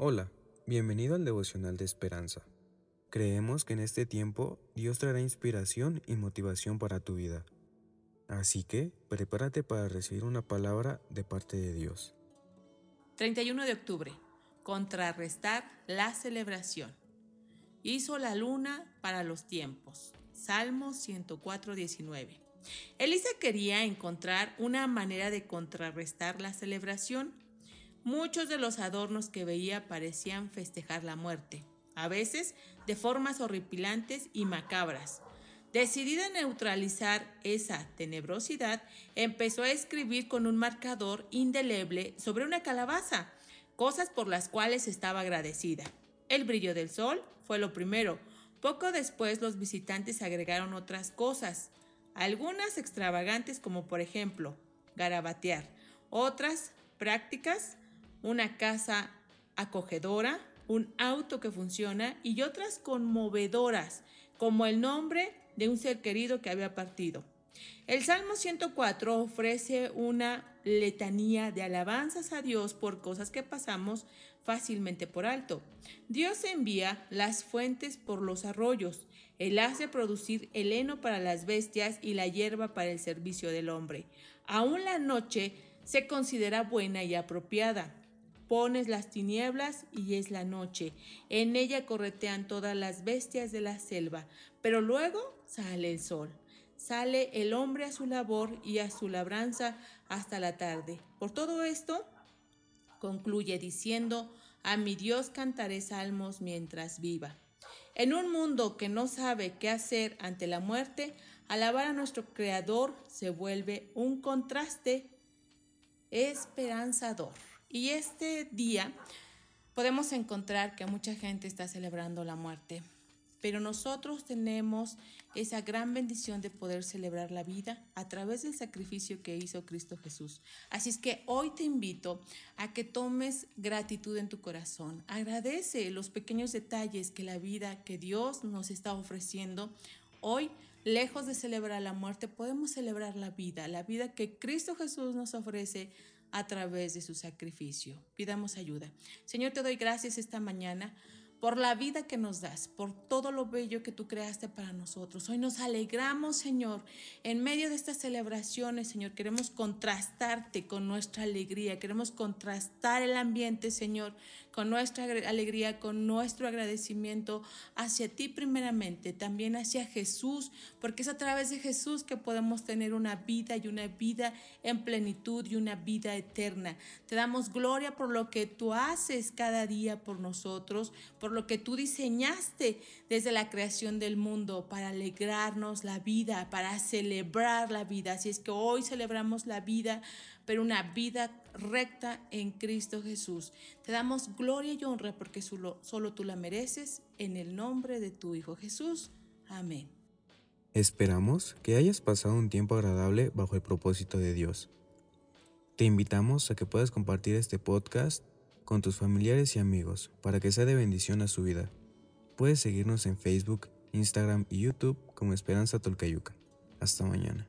Hola, bienvenido al devocional de esperanza. Creemos que en este tiempo Dios traerá inspiración y motivación para tu vida. Así que prepárate para recibir una palabra de parte de Dios. 31 de octubre. Contrarrestar la celebración. Hizo la luna para los tiempos. Salmo 104, 19. Elisa quería encontrar una manera de contrarrestar la celebración Muchos de los adornos que veía parecían festejar la muerte, a veces de formas horripilantes y macabras. Decidida a neutralizar esa tenebrosidad, empezó a escribir con un marcador indeleble sobre una calabaza, cosas por las cuales estaba agradecida. El brillo del sol fue lo primero. Poco después los visitantes agregaron otras cosas, algunas extravagantes como por ejemplo garabatear, otras prácticas una casa acogedora, un auto que funciona y otras conmovedoras, como el nombre de un ser querido que había partido. El Salmo 104 ofrece una letanía de alabanzas a Dios por cosas que pasamos fácilmente por alto. Dios envía las fuentes por los arroyos. Él hace producir el heno para las bestias y la hierba para el servicio del hombre. Aún la noche se considera buena y apropiada. Pones las tinieblas y es la noche. En ella corretean todas las bestias de la selva, pero luego sale el sol. Sale el hombre a su labor y a su labranza hasta la tarde. Por todo esto, concluye diciendo, a mi Dios cantaré salmos mientras viva. En un mundo que no sabe qué hacer ante la muerte, alabar a nuestro Creador se vuelve un contraste esperanzador. Y este día podemos encontrar que mucha gente está celebrando la muerte, pero nosotros tenemos esa gran bendición de poder celebrar la vida a través del sacrificio que hizo Cristo Jesús. Así es que hoy te invito a que tomes gratitud en tu corazón. Agradece los pequeños detalles que la vida que Dios nos está ofreciendo. Hoy, lejos de celebrar la muerte, podemos celebrar la vida, la vida que Cristo Jesús nos ofrece a través de su sacrificio. Pidamos ayuda. Señor, te doy gracias esta mañana por la vida que nos das, por todo lo bello que tú creaste para nosotros. Hoy nos alegramos, Señor, en medio de estas celebraciones, Señor. Queremos contrastarte con nuestra alegría, queremos contrastar el ambiente, Señor, con nuestra alegría, con nuestro agradecimiento hacia ti primeramente, también hacia Jesús, porque es a través de Jesús que podemos tener una vida y una vida en plenitud y una vida eterna. Te damos gloria por lo que tú haces cada día por nosotros, por lo que tú diseñaste desde la creación del mundo para alegrarnos la vida, para celebrar la vida. Así es que hoy celebramos la vida, pero una vida recta en Cristo Jesús. Te damos gloria y honra porque solo, tú la mereces en el nombre de tu Hijo Jesús. Amén. Esperamos que hayas pasado un tiempo agradable bajo el propósito de Dios. Te invitamos a que puedas compartir este podcast con tus familiares y amigos para que sea de bendición a su vida. Puedes seguirnos en Facebook, Instagram y YouTube como Esperanza Tolcayuca. Hasta mañana.